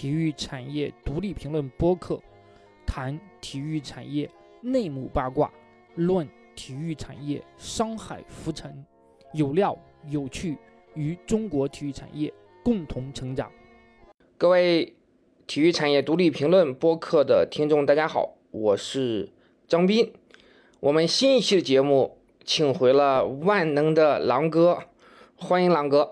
体育产业独立评论播客，谈体育产业内幕八卦，论体育产业商海浮沉，有料有趣，与中国体育产业共同成长。各位体育产业独立评论播客的听众，大家好，我是张斌。我们新一期的节目请回了万能的狼哥，欢迎狼哥。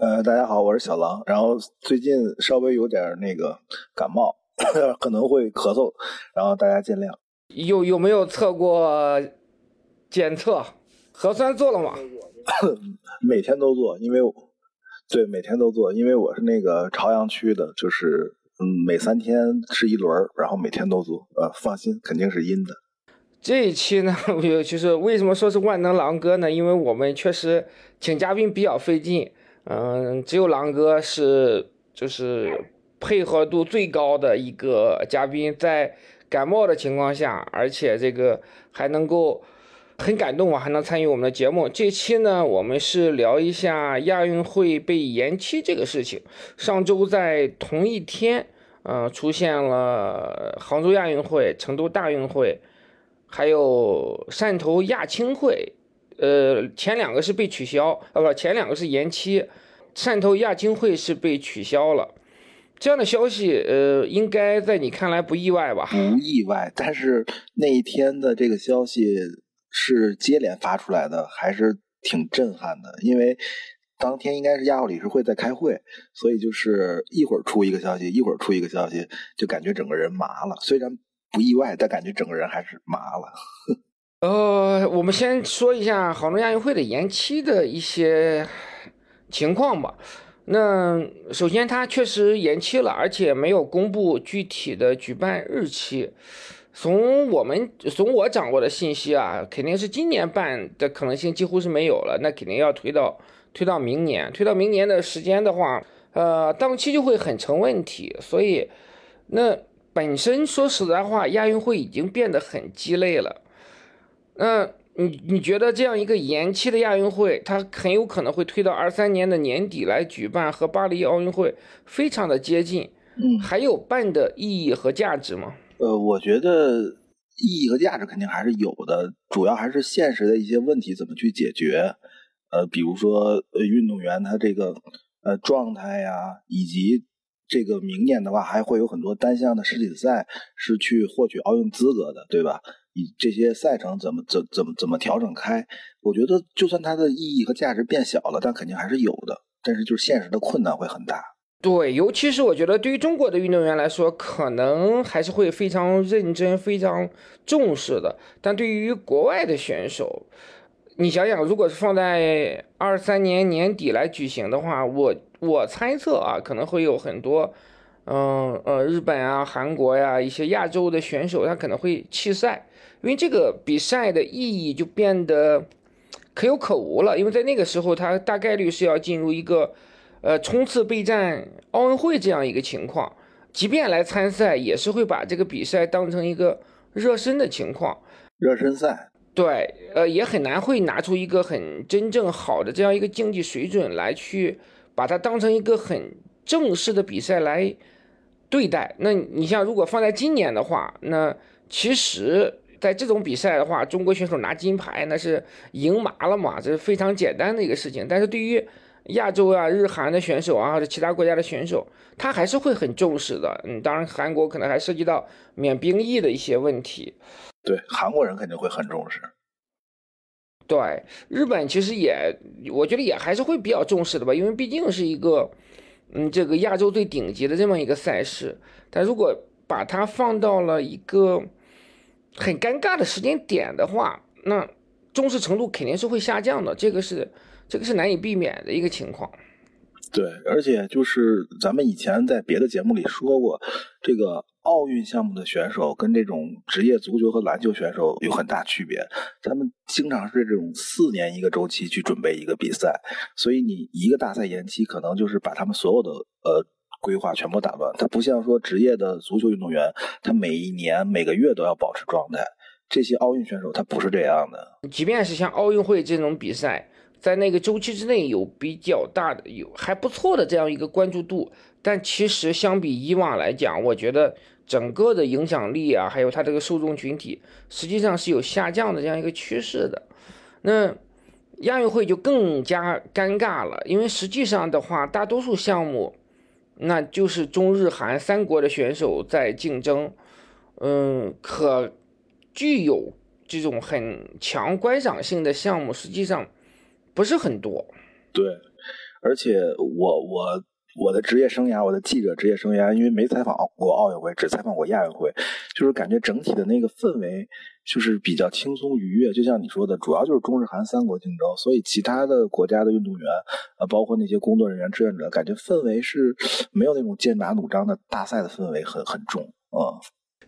呃，大家好，我是小狼。然后最近稍微有点那个感冒，可能会咳嗽，然后大家见谅。有有没有测过检测？核酸做了吗？每天都做，因为对每天都做，因为我是那个朝阳区的，就是嗯，每三天吃一轮，然后每天都做。呃，放心，肯定是阴的。这一期呢，就是为什么说是万能狼哥呢？因为我们确实请嘉宾比较费劲。嗯，只有狼哥是就是配合度最高的一个嘉宾，在感冒的情况下，而且这个还能够很感动啊，还能参与我们的节目。这期呢，我们是聊一下亚运会被延期这个事情。上周在同一天，嗯，出现了杭州亚运会、成都大运会，还有汕头亚青会。呃，前两个是被取消，啊不，前两个是延期。汕头亚青会是被取消了，这样的消息，呃，应该在你看来不意外吧？不意外，但是那一天的这个消息是接连发出来的，还是挺震撼的。因为当天应该是亚奥理事会在开会，所以就是一会儿出一个消息，一会儿出一个消息，就感觉整个人麻了。虽然不意外，但感觉整个人还是麻了。呃，我们先说一下杭州亚运会的延期的一些情况吧。那首先，它确实延期了，而且没有公布具体的举办日期。从我们从我掌握的信息啊，肯定是今年办的可能性几乎是没有了。那肯定要推到推到明年，推到明年的时间的话，呃，档期就会很成问题。所以，那本身说实在话，亚运会已经变得很鸡肋了。那你你觉得这样一个延期的亚运会，它很有可能会推到二三年的年底来举办，和巴黎奥运会非常的接近。嗯，还有办的意义和价值吗？呃，我觉得意义和价值肯定还是有的，主要还是现实的一些问题怎么去解决。呃，比如说呃，运动员他这个呃状态呀，以及这个明年的话还会有很多单项的世锦赛是去获取奥运资格的，对吧？以这些赛程怎么怎怎么怎么调整开？我觉得就算它的意义和价值变小了，但肯定还是有的。但是就是现实的困难会很大。对，尤其是我觉得对于中国的运动员来说，可能还是会非常认真、非常重视的。但对于国外的选手，你想想，如果是放在二三年年底来举行的话，我我猜测啊，可能会有很多。嗯呃，日本啊、韩国呀，一些亚洲的选手，他可能会弃赛，因为这个比赛的意义就变得可有可无了。因为在那个时候，他大概率是要进入一个呃冲刺备战奥运会这样一个情况，即便来参赛，也是会把这个比赛当成一个热身的情况。热身赛，对，呃，也很难会拿出一个很真正好的这样一个竞技水准来去把它当成一个很正式的比赛来。对待那，你像如果放在今年的话，那其实在这种比赛的话，中国选手拿金牌那是赢麻了嘛，这是非常简单的一个事情。但是对于亚洲啊、日韩的选手啊，或者其他国家的选手，他还是会很重视的。嗯，当然韩国可能还涉及到免兵役的一些问题。对，韩国人肯定会很重视。对，日本其实也，我觉得也还是会比较重视的吧，因为毕竟是一个。嗯，这个亚洲最顶级的这么一个赛事，但如果把它放到了一个很尴尬的时间点的话，那重视程度肯定是会下降的，这个是这个是难以避免的一个情况。对，而且就是咱们以前在别的节目里说过，这个。奥运项目的选手跟这种职业足球和篮球选手有很大区别，他们经常是这种四年一个周期去准备一个比赛，所以你一个大赛延期，可能就是把他们所有的呃规划全部打乱。他不像说职业的足球运动员，他每一年每个月都要保持状态，这些奥运选手他不是这样的。即便是像奥运会这种比赛，在那个周期之内有比较大的、有还不错的这样一个关注度。但其实相比以往来讲，我觉得整个的影响力啊，还有它这个受众群体，实际上是有下降的这样一个趋势的。那亚运会就更加尴尬了，因为实际上的话，大多数项目那就是中日韩三国的选手在竞争，嗯，可具有这种很强观赏性的项目，实际上不是很多。对，而且我我。我的职业生涯，我的记者职业生涯，因为没采访过奥运会，只采访过亚运会，就是感觉整体的那个氛围就是比较轻松愉悦。就像你说的，主要就是中日韩三国竞争，所以其他的国家的运动员，呃，包括那些工作人员、志愿者，感觉氛围是没有那种剑拔弩张的大赛的氛围很很重啊。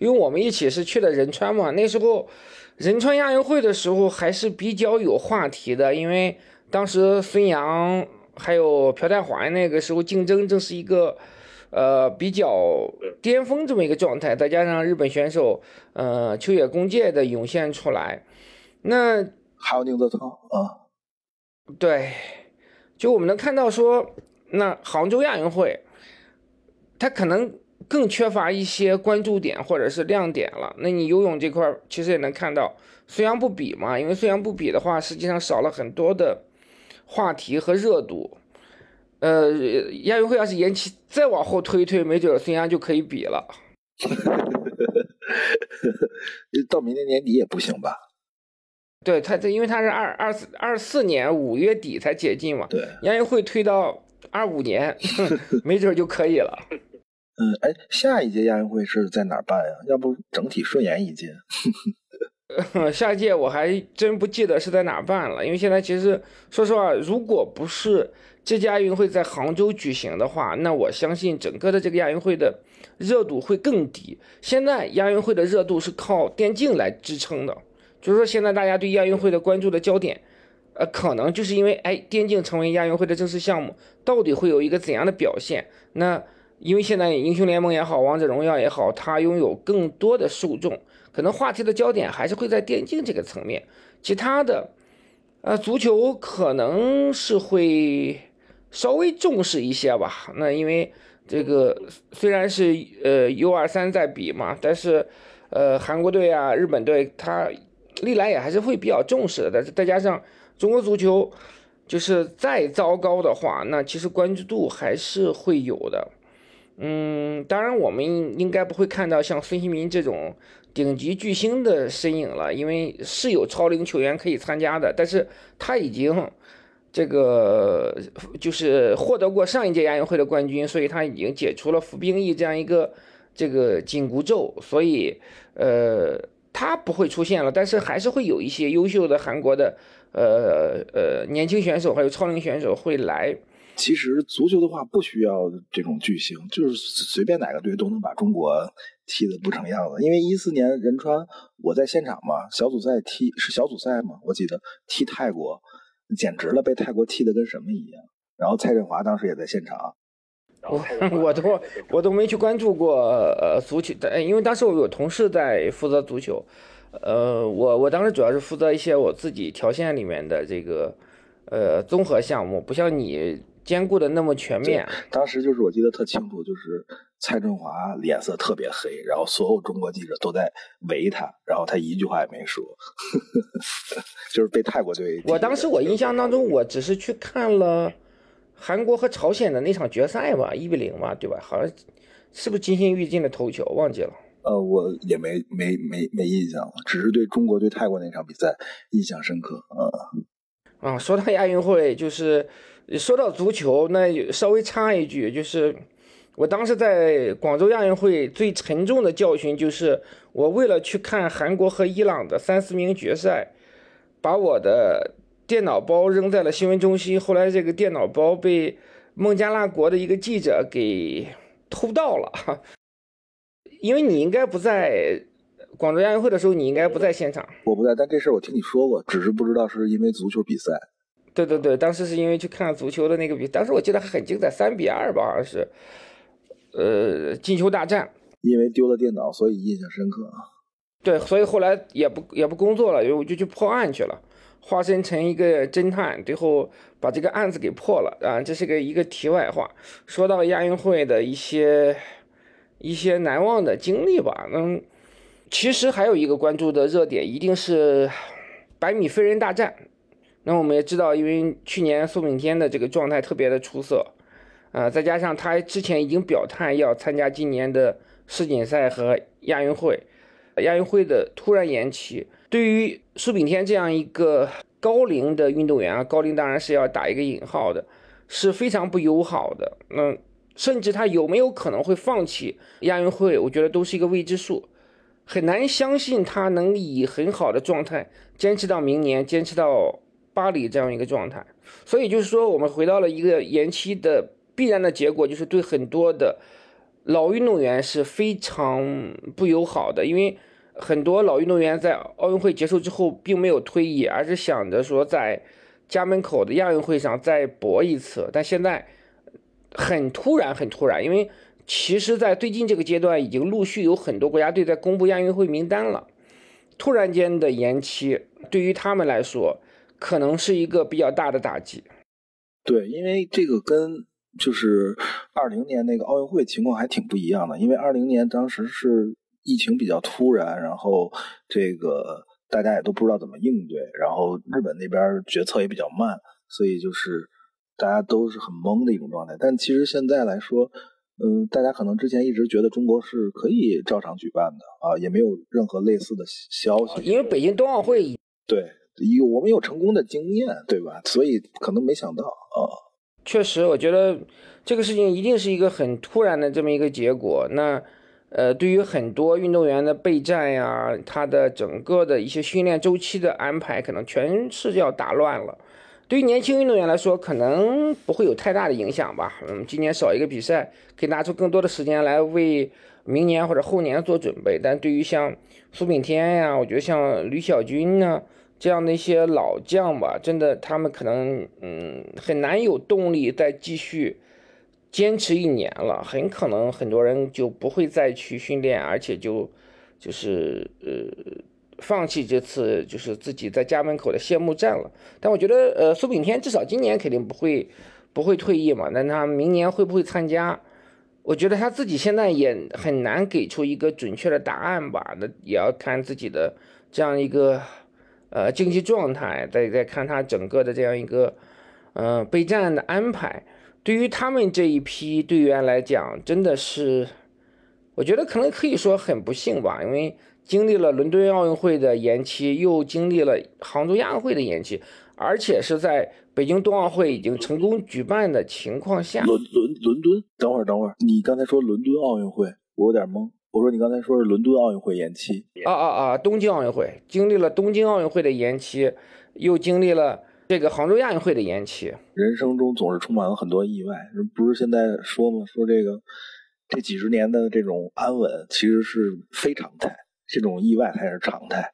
因为我们一起是去的仁川嘛，那时候仁川亚运会的时候还是比较有话题的，因为当时孙杨。还有朴泰桓那个时候竞争正是一个，呃比较巅峰这么一个状态，再加上日本选手，呃秋野公介的涌现出来，那还有宁泽涛啊，对，就我们能看到说，那杭州亚运会，他可能更缺乏一些关注点或者是亮点了。那你游泳这块其实也能看到，孙杨不比嘛，因为孙杨不比的话，实际上少了很多的。话题和热度，呃，亚运会要是延期再往后推一推，没准孙杨就可以比了。到明年年底也不行吧？对他这，因为他是二二四二四年五月底才解禁嘛。对，亚运会推到二五年，没准就可以了。嗯，哎，下一届亚运会是在哪儿办呀？要不整体顺延一届？下届我还真不记得是在哪办了，因为现在其实说实话，如果不是这届亚运会在杭州举行的话，那我相信整个的这个亚运会的热度会更低。现在亚运会的热度是靠电竞来支撑的，就是说现在大家对亚运会的关注的焦点，呃，可能就是因为哎，电竞成为亚运会的正式项目，到底会有一个怎样的表现？那因为现在英雄联盟也好，王者荣耀也好，它拥有更多的受众。可能话题的焦点还是会在电竞这个层面，其他的，呃，足球可能是会稍微重视一些吧。那因为这个虽然是呃 U 二三在比嘛，但是呃韩国队啊、日本队他历来也还是会比较重视的。但是再加上中国足球就是再糟糕的话，那其实关注度还是会有的。嗯，当然我们应该不会看到像孙兴民这种。顶级巨星的身影了，因为是有超龄球员可以参加的，但是他已经这个就是获得过上一届亚运会的冠军，所以他已经解除了服兵役这样一个这个紧箍咒，所以呃他不会出现了，但是还是会有一些优秀的韩国的呃呃年轻选手还有超龄选手会来。其实足球的话不需要这种巨星，就是随便哪个队都能把中国踢得不成样子。因为一四年仁川我在现场嘛，小组赛踢是小组赛嘛，我记得踢泰国，简直了，被泰国踢得跟什么一样。然后蔡振华当时也在现场，我我都我都没去关注过呃足球，因为当时我有同事在负责足球，呃，我我当时主要是负责一些我自己条线里面的这个呃综合项目，不像你。兼顾的那么全面，当时就是我记得特清楚，就是蔡振华脸色特别黑，然后所有中国记者都在围他，然后他一句话也没说，就是被泰国队。我当时我印象当中，我只是去看了韩国和朝鲜的那场决赛吧，一比零嘛，对吧？好像是不是金星玉进的头球，忘记了。呃，我也没没没没印象了，只是对中国对泰国那场比赛印象深刻。啊。啊，说到亚运会，就是说到足球，那稍微插一句，就是我当时在广州亚运会最沉重的教训，就是我为了去看韩国和伊朗的三四名决赛，把我的电脑包扔在了新闻中心，后来这个电脑包被孟加拉国的一个记者给偷盗了，因为你应该不在。广州亚运会的时候，你应该不在现场。我不在，但这事儿我听你说过，只是不知道是因为足球比赛。对对对，当时是因为去看足球的那个比，当时我记得很精彩，三比二吧，好像是，呃，进球大战。因为丢了电脑，所以印象深刻。对，所以后来也不也不工作了，我就去破案去了。化身成一个侦探，最后把这个案子给破了啊！这是个一个题外话。说到亚运会的一些一些难忘的经历吧，嗯，其实还有一个关注的热点，一定是百米飞人大战。那我们也知道，因为去年苏炳添的这个状态特别的出色，啊，再加上他之前已经表态要参加今年的世锦赛和亚运会，亚运会的突然延期。对于苏炳添这样一个高龄的运动员啊，高龄当然是要打一个引号的，是非常不友好的。那甚至他有没有可能会放弃亚运会，我觉得都是一个未知数，很难相信他能以很好的状态坚持到明年，坚持到巴黎这样一个状态。所以就是说，我们回到了一个延期的必然的结果，就是对很多的老运动员是非常不友好的，因为。很多老运动员在奥运会结束之后并没有退役，而是想着说在家门口的亚运会上再搏一次。但现在很突然，很突然，因为其实，在最近这个阶段，已经陆续有很多国家队在公布亚运会名单了。突然间的延期，对于他们来说，可能是一个比较大的打击。对，因为这个跟就是二零年那个奥运会情况还挺不一样的，因为二零年当时是。疫情比较突然，然后这个大家也都不知道怎么应对，然后日本那边决策也比较慢，所以就是大家都是很懵的一种状态。但其实现在来说，嗯，大家可能之前一直觉得中国是可以照常举办的啊，也没有任何类似的消息。因为北京冬奥会，对，有我们有成功的经验，对吧？所以可能没想到啊。确实，我觉得这个事情一定是一个很突然的这么一个结果。那。呃，对于很多运动员的备战呀，他的整个的一些训练周期的安排，可能全是要打乱了。对于年轻运动员来说，可能不会有太大的影响吧。嗯，今年少一个比赛，可以拿出更多的时间来为明年或者后年做准备。但对于像苏炳添呀，我觉得像吕小军呢这样的一些老将吧，真的他们可能嗯很难有动力再继续。坚持一年了，很可能很多人就不会再去训练，而且就就是呃放弃这次就是自己在家门口的谢幕战了。但我觉得呃苏炳添至少今年肯定不会不会退役嘛，那他明年会不会参加？我觉得他自己现在也很难给出一个准确的答案吧。那也要看自己的这样一个呃竞技状态，再再看他整个的这样一个嗯备战的安排。对于他们这一批队员来讲，真的是，我觉得可能可以说很不幸吧，因为经历了伦敦奥运会的延期，又经历了杭州亚运会的延期，而且是在北京冬奥会已经成功举办的情况下。伦伦伦敦，等会儿等会儿，你刚才说伦敦奥运会，我有点懵。我说你刚才说是伦敦奥运会延期。啊啊啊！东京奥运会经历了东京奥运会的延期，又经历了。这个杭州亚运会的延期，人生中总是充满了很多意外。不是现在说吗？说这个这几十年的这种安稳其实是非常态，这种意外才是常态。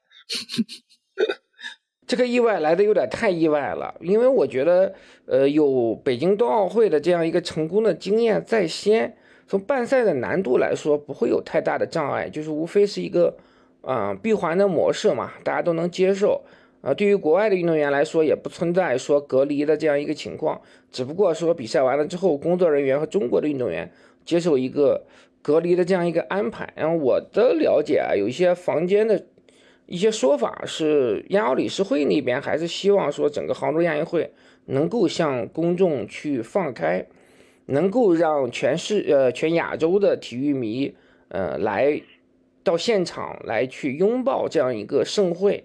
这个意外来的有点太意外了，因为我觉得，呃，有北京冬奥会的这样一个成功的经验在先，从办赛的难度来说不会有太大的障碍，就是无非是一个啊闭环的模式嘛，大家都能接受。啊，对于国外的运动员来说，也不存在说隔离的这样一个情况，只不过说比赛完了之后，工作人员和中国的运动员接受一个隔离的这样一个安排。然后我的了解啊，有一些房间的一些说法是，亚奥理事会那边还是希望说整个杭州亚运会能够向公众去放开，能够让全市呃全亚洲的体育迷呃来到现场来去拥抱这样一个盛会。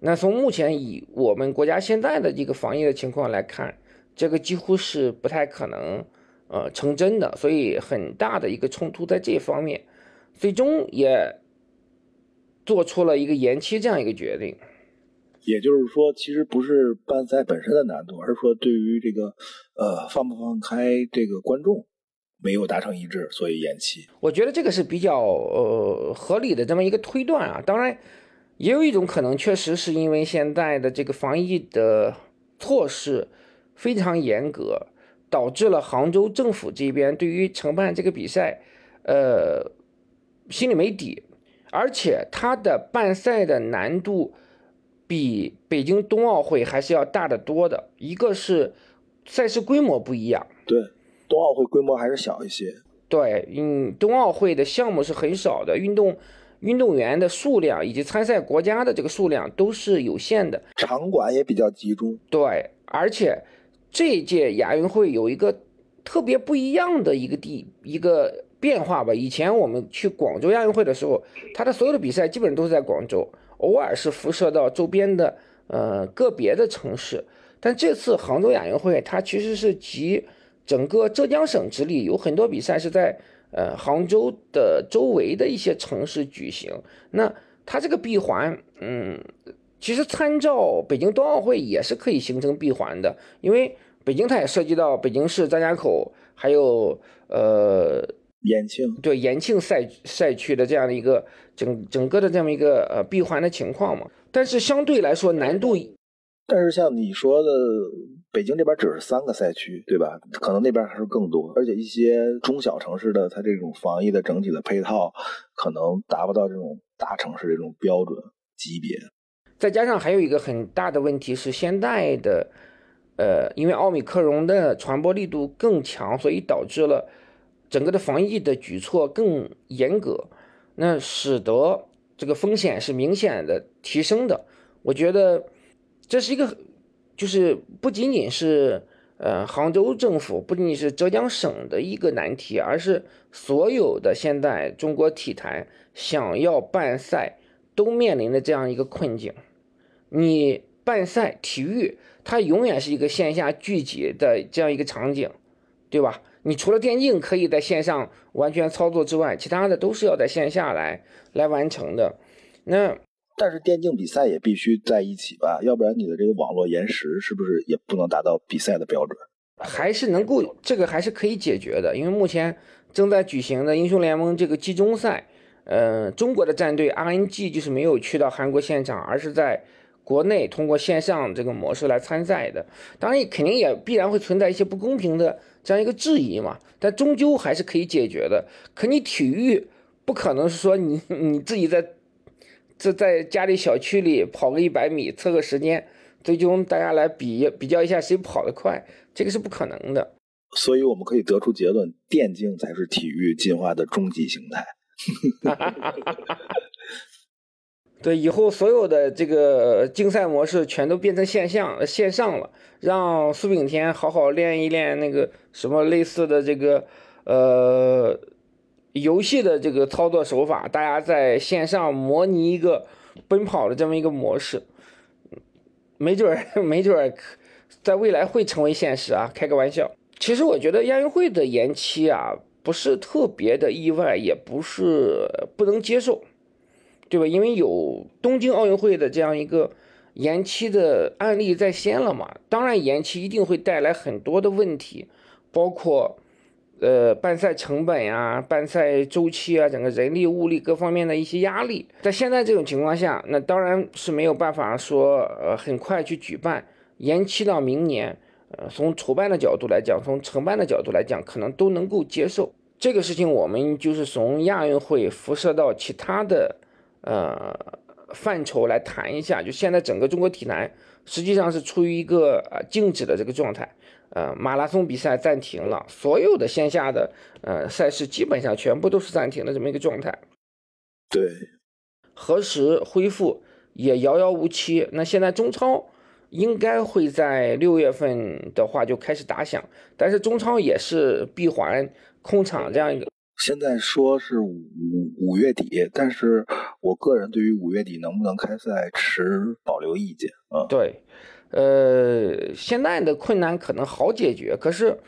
那从目前以我们国家现在的这个防疫的情况来看，这个几乎是不太可能，呃，成真的。所以很大的一个冲突在这方面，最终也做出了一个延期这样一个决定。也就是说，其实不是办赛本身的难度，而是说对于这个，呃，放不放开这个观众没有达成一致，所以延期。我觉得这个是比较呃合理的这么一个推断啊，当然。也有一种可能，确实是因为现在的这个防疫的措施非常严格，导致了杭州政府这边对于承办这个比赛，呃，心里没底，而且它的办赛的难度比北京冬奥会还是要大得多的。一个是赛事规模不一样，对，冬奥会规模还是小一些。对，嗯，冬奥会的项目是很少的，运动运动员的数量以及参赛国家的这个数量都是有限的，场馆也比较集中。对，而且这届亚运会有一个特别不一样的一个地一个变化吧。以前我们去广州亚运会的时候，他的所有的比赛基本上都是在广州，偶尔是辐射到周边的呃个别的城市。但这次杭州亚运会，它其实是集整个浙江省之力，有很多比赛是在呃杭州的周围的一些城市举行。那它这个闭环，嗯，其实参照北京冬奥会也是可以形成闭环的，因为北京它也涉及到北京市、张家口，还有呃延庆，对延庆赛赛区的这样的一个整整个的这么一个呃闭环的情况嘛。但是相对来说难度。但是像你说的，北京这边只是三个赛区，对吧？可能那边还是更多，而且一些中小城市的它这种防疫的整体的配套，可能达不到这种大城市这种标准级别。再加上还有一个很大的问题是，现在的，呃，因为奥密克戎的传播力度更强，所以导致了整个的防疫的举措更严格，那使得这个风险是明显的提升的。我觉得。这是一个，就是不仅仅是呃杭州政府，不仅仅是浙江省的一个难题，而是所有的现在中国体坛想要办赛都面临的这样一个困境。你办赛体育，它永远是一个线下聚集的这样一个场景，对吧？你除了电竞可以在线上完全操作之外，其他的都是要在线下来来完成的。那。但是电竞比赛也必须在一起吧，要不然你的这个网络延时是不是也不能达到比赛的标准？还是能够这个还是可以解决的，因为目前正在举行的英雄联盟这个季中赛，呃，中国的战队 RNG 就是没有去到韩国现场，而是在国内通过线上这个模式来参赛的。当然，肯定也必然会存在一些不公平的这样一个质疑嘛，但终究还是可以解决的。可你体育不可能是说你 你自己在。这在家里小区里跑个一百米，测个时间，最终大家来比比较一下谁跑得快，这个是不可能的。所以我们可以得出结论：电竞才是体育进化的终极形态。对，以后所有的这个竞赛模式全都变成线上线上了，让苏炳添好好练一练那个什么类似的这个呃。游戏的这个操作手法，大家在线上模拟一个奔跑的这么一个模式，没准儿 没准儿在未来会成为现实啊！开个玩笑。其实我觉得亚运会的延期啊，不是特别的意外，也不是不能接受，对吧？因为有东京奥运会的这样一个延期的案例在先了嘛。当然，延期一定会带来很多的问题，包括。呃，办赛成本呀，办赛周期啊，整个人力物力各方面的一些压力，在现在这种情况下，那当然是没有办法说呃很快去举办，延期到明年。呃，从筹办的角度来讲，从承办的角度来讲，可能都能够接受这个事情。我们就是从亚运会辐射到其他的呃范畴来谈一下，就现在整个中国体坛实际上是处于一个呃静止的这个状态。呃，马拉松比赛暂停了，所有的线下的呃赛事基本上全部都是暂停的这么一个状态。对，何时恢复也遥遥无期。那现在中超应该会在六月份的话就开始打响，但是中超也是闭环控场这样一个。现在说是五五月底，但是我个人对于五月底能不能开赛持保留意见啊。对。呃，现在的困难可能好解决，可是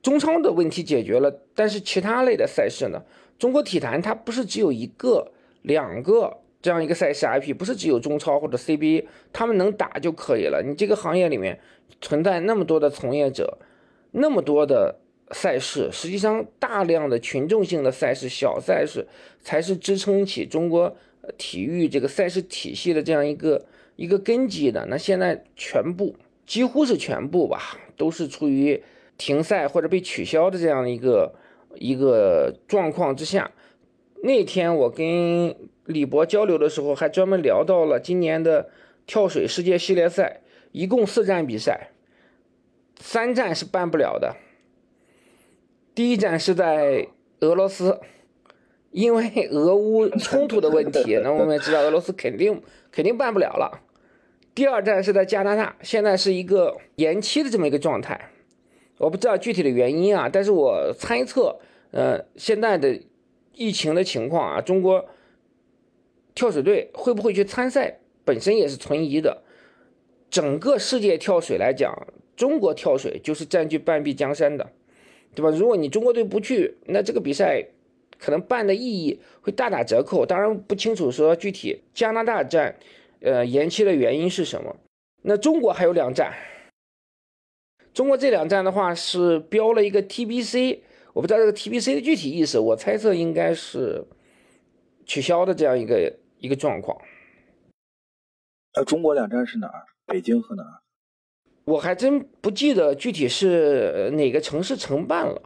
中超的问题解决了，但是其他类的赛事呢？中国体坛它不是只有一个、两个这样一个赛事 IP，不是只有中超或者 CBA，他们能打就可以了。你这个行业里面存在那么多的从业者，那么多的赛事，实际上大量的群众性的赛事、小赛事才是支撑起中国体育这个赛事体系的这样一个。一个根基的，那现在全部几乎是全部吧，都是处于停赛或者被取消的这样的一个一个状况之下。那天我跟李博交流的时候，还专门聊到了今年的跳水世界系列赛，一共四站比赛，三站是办不了的。第一站是在俄罗斯，因为俄乌 冲突的问题，那我们也知道俄罗斯肯定肯定办不了了。第二站是在加拿大，现在是一个延期的这么一个状态，我不知道具体的原因啊，但是我猜测，呃，现在的疫情的情况啊，中国跳水队会不会去参赛，本身也是存疑的。整个世界跳水来讲，中国跳水就是占据半壁江山的。对吧？如果你中国队不去，那这个比赛可能办的意义会大打折扣。当然不清楚说具体加拿大站，呃，延期的原因是什么。那中国还有两站，中国这两站的话是标了一个 TBC，我不知道这个 TBC 的具体意思，我猜测应该是取消的这样一个一个状况。呃，中国两站是哪儿？北京和哪儿？我还真不记得具体是哪个城市承办了，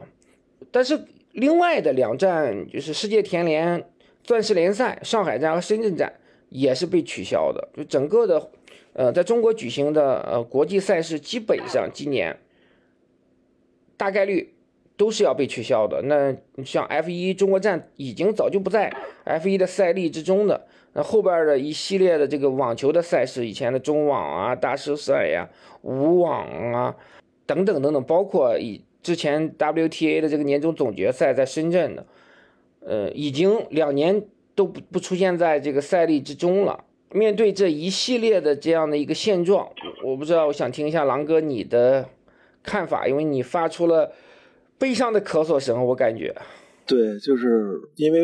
但是另外的两站就是世界田联钻石联赛上海站和深圳站也是被取消的，就整个的呃在中国举行的呃国际赛事基本上今年大概率都是要被取消的。那像 F 一中国站已经早就不在 F 一的赛例之中的。那后边的一系列的这个网球的赛事，以前的中网啊、大师赛呀、五网啊，等等等等，包括以之前 WTA 的这个年终总决赛在深圳的，呃，已经两年都不不出现在这个赛例之中了。面对这一系列的这样的一个现状，我不知道，我想听一下狼哥你的看法，因为你发出了悲伤的咳嗽声，我感觉。对，就是因为。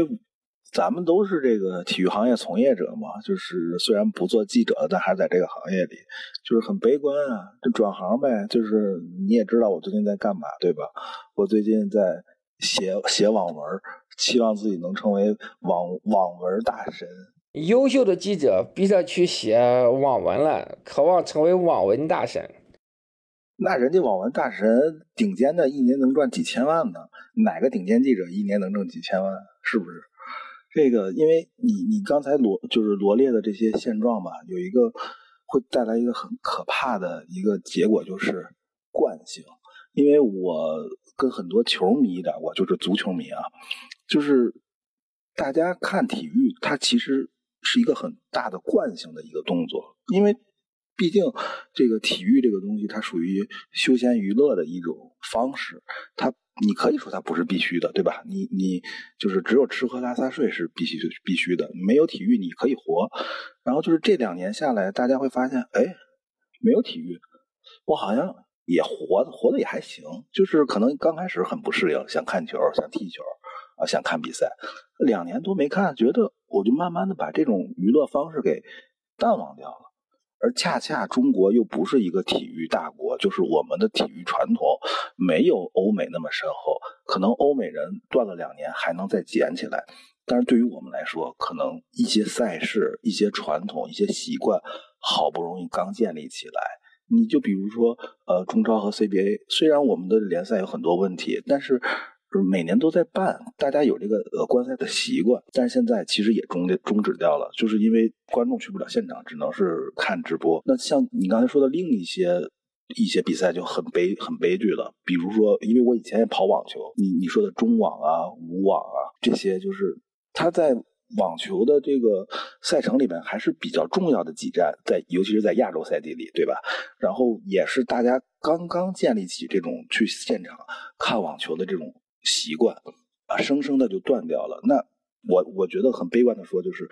咱们都是这个体育行业从业者嘛，就是虽然不做记者，但还是在这个行业里，就是很悲观啊。就转行呗，就是你也知道我最近在干嘛，对吧？我最近在写写网文，期望自己能成为网网文大神。优秀的记者逼着去写网文了，渴望成为网文大神。那人家网文大神顶尖的，一年能赚几千万呢？哪个顶尖记者一年能挣几千万？是不是？这个，因为你你刚才罗就是罗列的这些现状吧，有一个会带来一个很可怕的一个结果，就是惯性。因为我跟很多球迷聊过，就是足球迷啊，就是大家看体育，它其实是一个很大的惯性的一个动作，因为毕竟这个体育这个东西，它属于休闲娱乐的一种方式，它。你可以说它不是必须的，对吧？你你就是只有吃喝拉撒睡是必须必须的，没有体育你可以活。然后就是这两年下来，大家会发现，哎，没有体育，我好像也活活的也还行。就是可能刚开始很不适应，想看球，想踢球，啊，想看比赛。两年多没看，觉得我就慢慢的把这种娱乐方式给淡忘掉了。而恰恰中国又不是一个体育大国，就是我们的体育传统没有欧美那么深厚。可能欧美人断了两年还能再捡起来，但是对于我们来说，可能一些赛事、一些传统、一些习惯，好不容易刚建立起来。你就比如说，呃，中超和 CBA，虽然我们的联赛有很多问题，但是。就是每年都在办，大家有这个呃观赛的习惯，但是现在其实也终终止掉了，就是因为观众去不了现场，只能是看直播。那像你刚才说的另一些一些比赛就很悲很悲剧了，比如说，因为我以前也跑网球，你你说的中网啊、五网啊这些，就是它在网球的这个赛程里面还是比较重要的几站，在尤其是在亚洲赛地里，对吧？然后也是大家刚刚建立起这种去现场看网球的这种。习惯啊，生生的就断掉了。那我我觉得很悲观的说，就是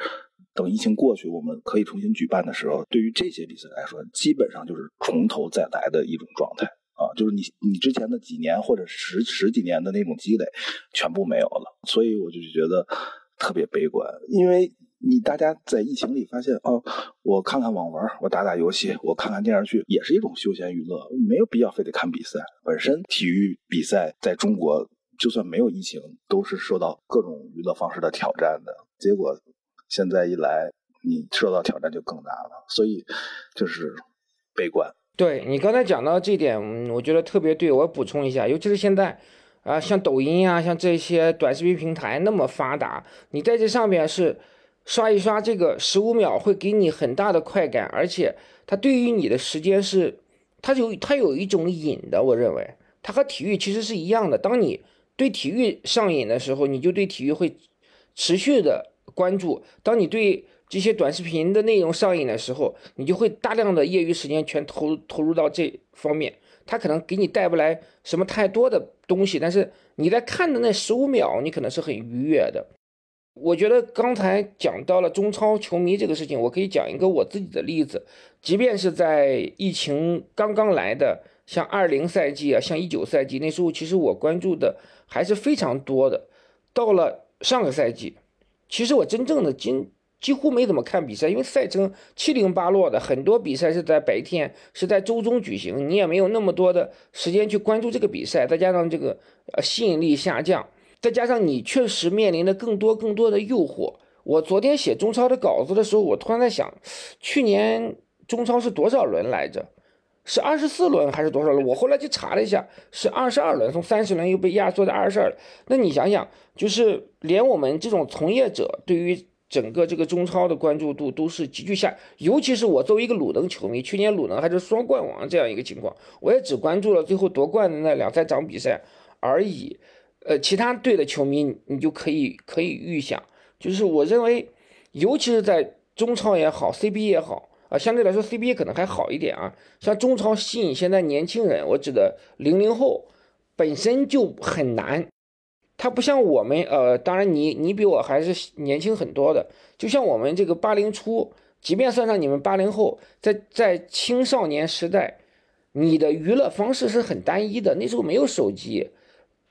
等疫情过去，我们可以重新举办的时候，对于这些比赛来说，基本上就是从头再来的一种状态啊，就是你你之前的几年或者十十几年的那种积累全部没有了。所以我就觉得特别悲观，因为你大家在疫情里发现哦，我看看网文，我打打游戏，我看看电视剧，也是一种休闲娱乐，没有必要非得看比赛。本身体育比赛在中国。就算没有疫情，都是受到各种娱乐方式的挑战的。结果现在一来，你受到挑战就更大了，所以就是悲观。对你刚才讲到这点，我觉得特别对。我补充一下，尤其是现在啊，像抖音啊，像这些短视频平台那么发达，你在这上面是刷一刷这个十五秒会给你很大的快感，而且它对于你的时间是，它有它有一种瘾的，我认为它和体育其实是一样的。当你对体育上瘾的时候，你就对体育会持续的关注；当你对这些短视频的内容上瘾的时候，你就会大量的业余时间全投投入到这方面。它可能给你带不来什么太多的东西，但是你在看的那十五秒，你可能是很愉悦的。我觉得刚才讲到了中超球迷这个事情，我可以讲一个我自己的例子。即便是在疫情刚刚来的，像二零赛季啊，像一九赛季那时候，其实我关注的还是非常多的。到了上个赛季，其实我真正的今。几乎没怎么看比赛，因为赛程七零八落的，很多比赛是在白天，是在周中举行，你也没有那么多的时间去关注这个比赛。再加上这个呃吸引力下降，再加上你确实面临的更多更多的诱惑。我昨天写中超的稿子的时候，我突然在想，去年中超是多少轮来着？是二十四轮还是多少轮？我后来去查了一下，是二十二轮，从三十轮又被压缩到二十二。那你想想，就是连我们这种从业者对于整个这个中超的关注度都是急剧下，尤其是我作为一个鲁能球迷，去年鲁能还是双冠王这样一个情况，我也只关注了最后夺冠的那两三场比赛而已。呃，其他队的球迷你就可以可以预想，就是我认为，尤其是在中超也好，C B 也好啊，相对来说 CBA 可能还好一点啊。像中超吸引现在年轻人，我指的零零后本身就很难。它不像我们，呃，当然你你比我还是年轻很多的，就像我们这个八零初，即便算上你们八零后，在在青少年时代，你的娱乐方式是很单一的，那时候没有手机，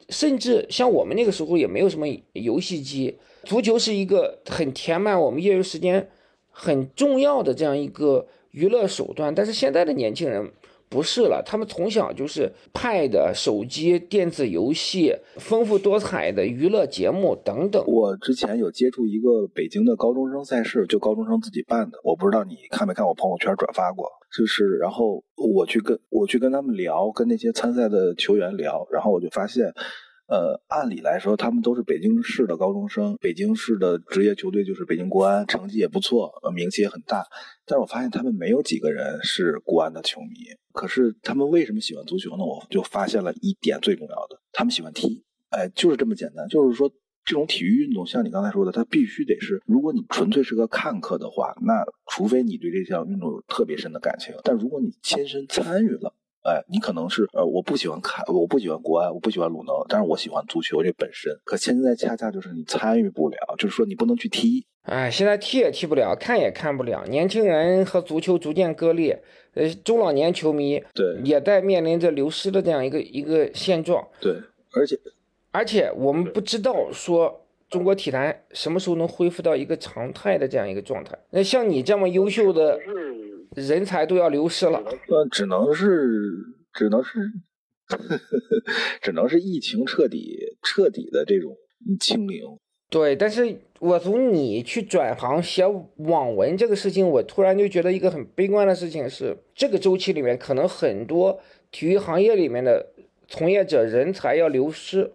甚至像我们那个时候也没有什么游戏机，足球是一个很填满我们业余时间很重要的这样一个娱乐手段，但是现在的年轻人。不是了，他们从小就是 Pad、手机、电子游戏、丰富多彩的娱乐节目等等。我之前有接触一个北京的高中生赛事，就高中生自己办的，我不知道你看没看我朋友圈转发过，就是，然后我去跟我去跟他们聊，跟那些参赛的球员聊，然后我就发现。呃，按理来说，他们都是北京市的高中生，北京市的职业球队就是北京国安，成绩也不错，呃，名气也很大。但是我发现他们没有几个人是国安的球迷。可是他们为什么喜欢足球呢？我就发现了一点最重要的，他们喜欢踢。哎，就是这么简单。就是说，这种体育运动，像你刚才说的，它必须得是，如果你纯粹是个看客的话，那除非你对这项运动有特别深的感情。但如果你亲身参与了，哎，你可能是呃，我不喜欢看，我不喜欢国安，我不喜欢鲁能，但是我喜欢足球这本身。可现在恰恰就是你参与不了，就是说你不能去踢。哎，现在踢也踢不了，看也看不了，年轻人和足球逐渐割裂，呃，中老年球迷对也在面临着流失的这样一个一个现状。对，而且而且我们不知道说中国体坛什么时候能恢复到一个常态的这样一个状态。那像你这么优秀的。人才都要流失了，那，只能是，只能是，只能是疫情彻底彻底的这种清零。对，但是我从你去转行写网文这个事情，我突然就觉得一个很悲观的事情是，这个周期里面可能很多体育行业里面的从业者人才要流失。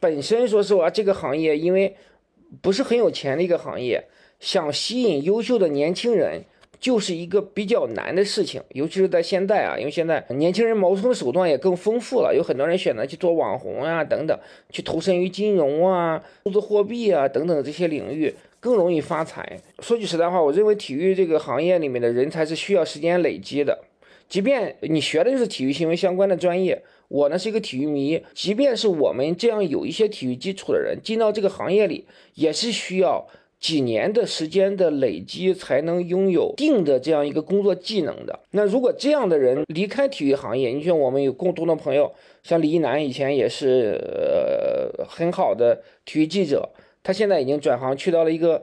本身说实话，这个行业因为不是很有钱的一个行业，想吸引优秀的年轻人。就是一个比较难的事情，尤其是在现在啊，因为现在年轻人谋生的手段也更丰富了，有很多人选择去做网红啊等等，去投身于金融啊、数字货币啊等等这些领域，更容易发财。说句实在话，我认为体育这个行业里面的人才是需要时间累积的，即便你学的就是体育新闻相关的专业，我呢是一个体育迷，即便是我们这样有一些体育基础的人进到这个行业里，也是需要。几年的时间的累积，才能拥有定的这样一个工作技能的。那如果这样的人离开体育行业，你像我们有共同的朋友，像李一男以前也是呃很好的体育记者，他现在已经转行去到了一个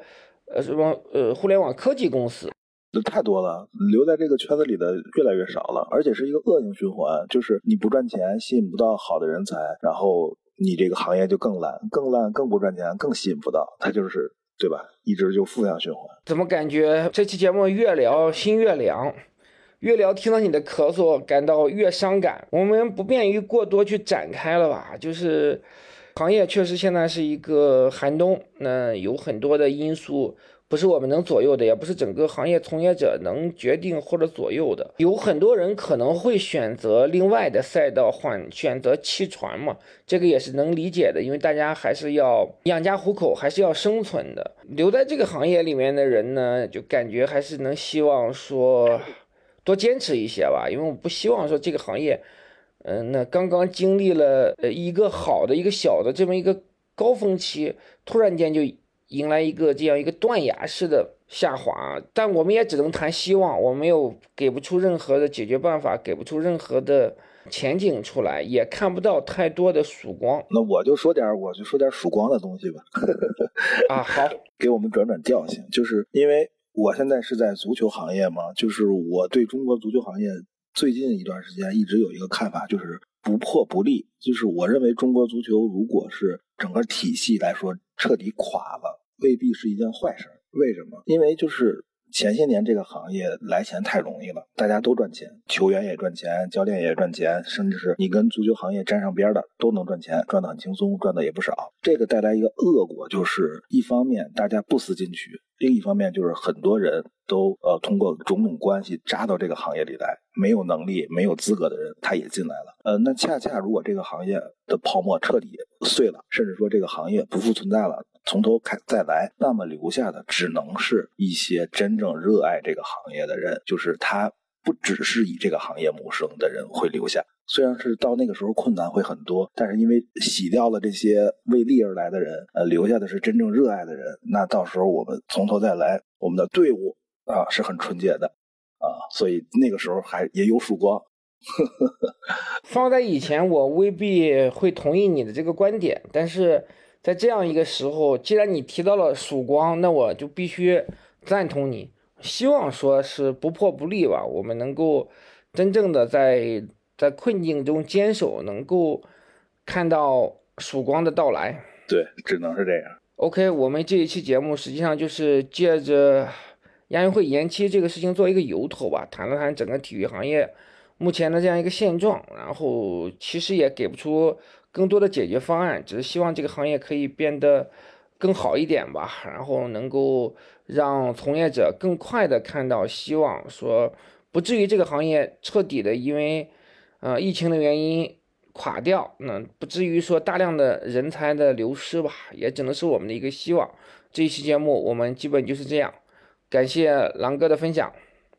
呃什么呃互联网科技公司。那太多了，留在这个圈子里的越来越少了，而且是一个恶性循环，就是你不赚钱，吸引不到好的人才，然后你这个行业就更烂，更烂，更不赚钱，更吸引不到，它就是。对吧？一直就负向循环。怎么感觉这期节目越聊心越凉，越聊听到你的咳嗽感到越伤感。我们不便于过多去展开了吧？就是行业确实现在是一个寒冬，那有很多的因素不是我们能左右的，也不是整个行业从业者能决定或者左右的。有很多人可能会选择另外的赛道，换选择弃船嘛，这个也是能理解的，因为大家还是要养家糊口，还是要生存的。留在这个行业里面的人呢，就感觉还是能希望说多坚持一些吧，因为我不希望说这个行业。嗯，那刚刚经历了呃一个好的一个小的这么一个高峰期，突然间就迎来一个这样一个断崖式的下滑，但我们也只能谈希望，我没有给不出任何的解决办法，给不出任何的前景出来，也看不到太多的曙光。那我就说点我就说点曙光的东西吧。啊，好，给我们转转调性，就是因为我现在是在足球行业嘛，就是我对中国足球行业。最近一段时间一直有一个看法，就是不破不立。就是我认为中国足球如果是整个体系来说彻底垮了，未必是一件坏事。为什么？因为就是前些年这个行业来钱太容易了，大家都赚钱，球员也赚钱，教练也赚钱，甚至是你跟足球行业沾上边的都能赚钱，赚得很轻松，赚的也不少。这个带来一个恶果，就是一方面大家不思进取。另一方面，就是很多人都呃通过种种关系扎到这个行业里来，没有能力、没有资格的人他也进来了。呃，那恰恰如果这个行业的泡沫彻底碎了，甚至说这个行业不复存在了，从头开再来，那么留下的只能是一些真正热爱这个行业的人，就是他不只是以这个行业谋生的人会留下。虽然是到那个时候困难会很多，但是因为洗掉了这些为利而来的人，呃，留下的是真正热爱的人。那到时候我们从头再来，我们的队伍啊是很纯洁的，啊，所以那个时候还也有曙光。放在以前，我未必会同意你的这个观点，但是在这样一个时候，既然你提到了曙光，那我就必须赞同你。希望说是不破不立吧，我们能够真正的在。在困境中坚守，能够看到曙光的到来。对，只能是这样。OK，我们这一期节目实际上就是借着亚运会延期这个事情做一个由头吧，谈了谈整个体育行业目前的这样一个现状。然后其实也给不出更多的解决方案，只是希望这个行业可以变得更好一点吧。然后能够让从业者更快的看到希望，说不至于这个行业彻底的因为。呃，疫情的原因垮掉，那不至于说大量的人才的流失吧，也只能是我们的一个希望。这一期节目我们基本就是这样，感谢狼哥的分享。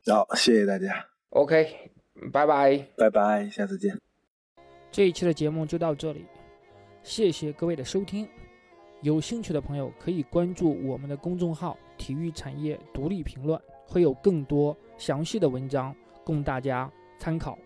好，谢谢大家。OK，拜拜，拜拜，下次见。这一期的节目就到这里，谢谢各位的收听。有兴趣的朋友可以关注我们的公众号“体育产业独立评论”，会有更多详细的文章供大家参考。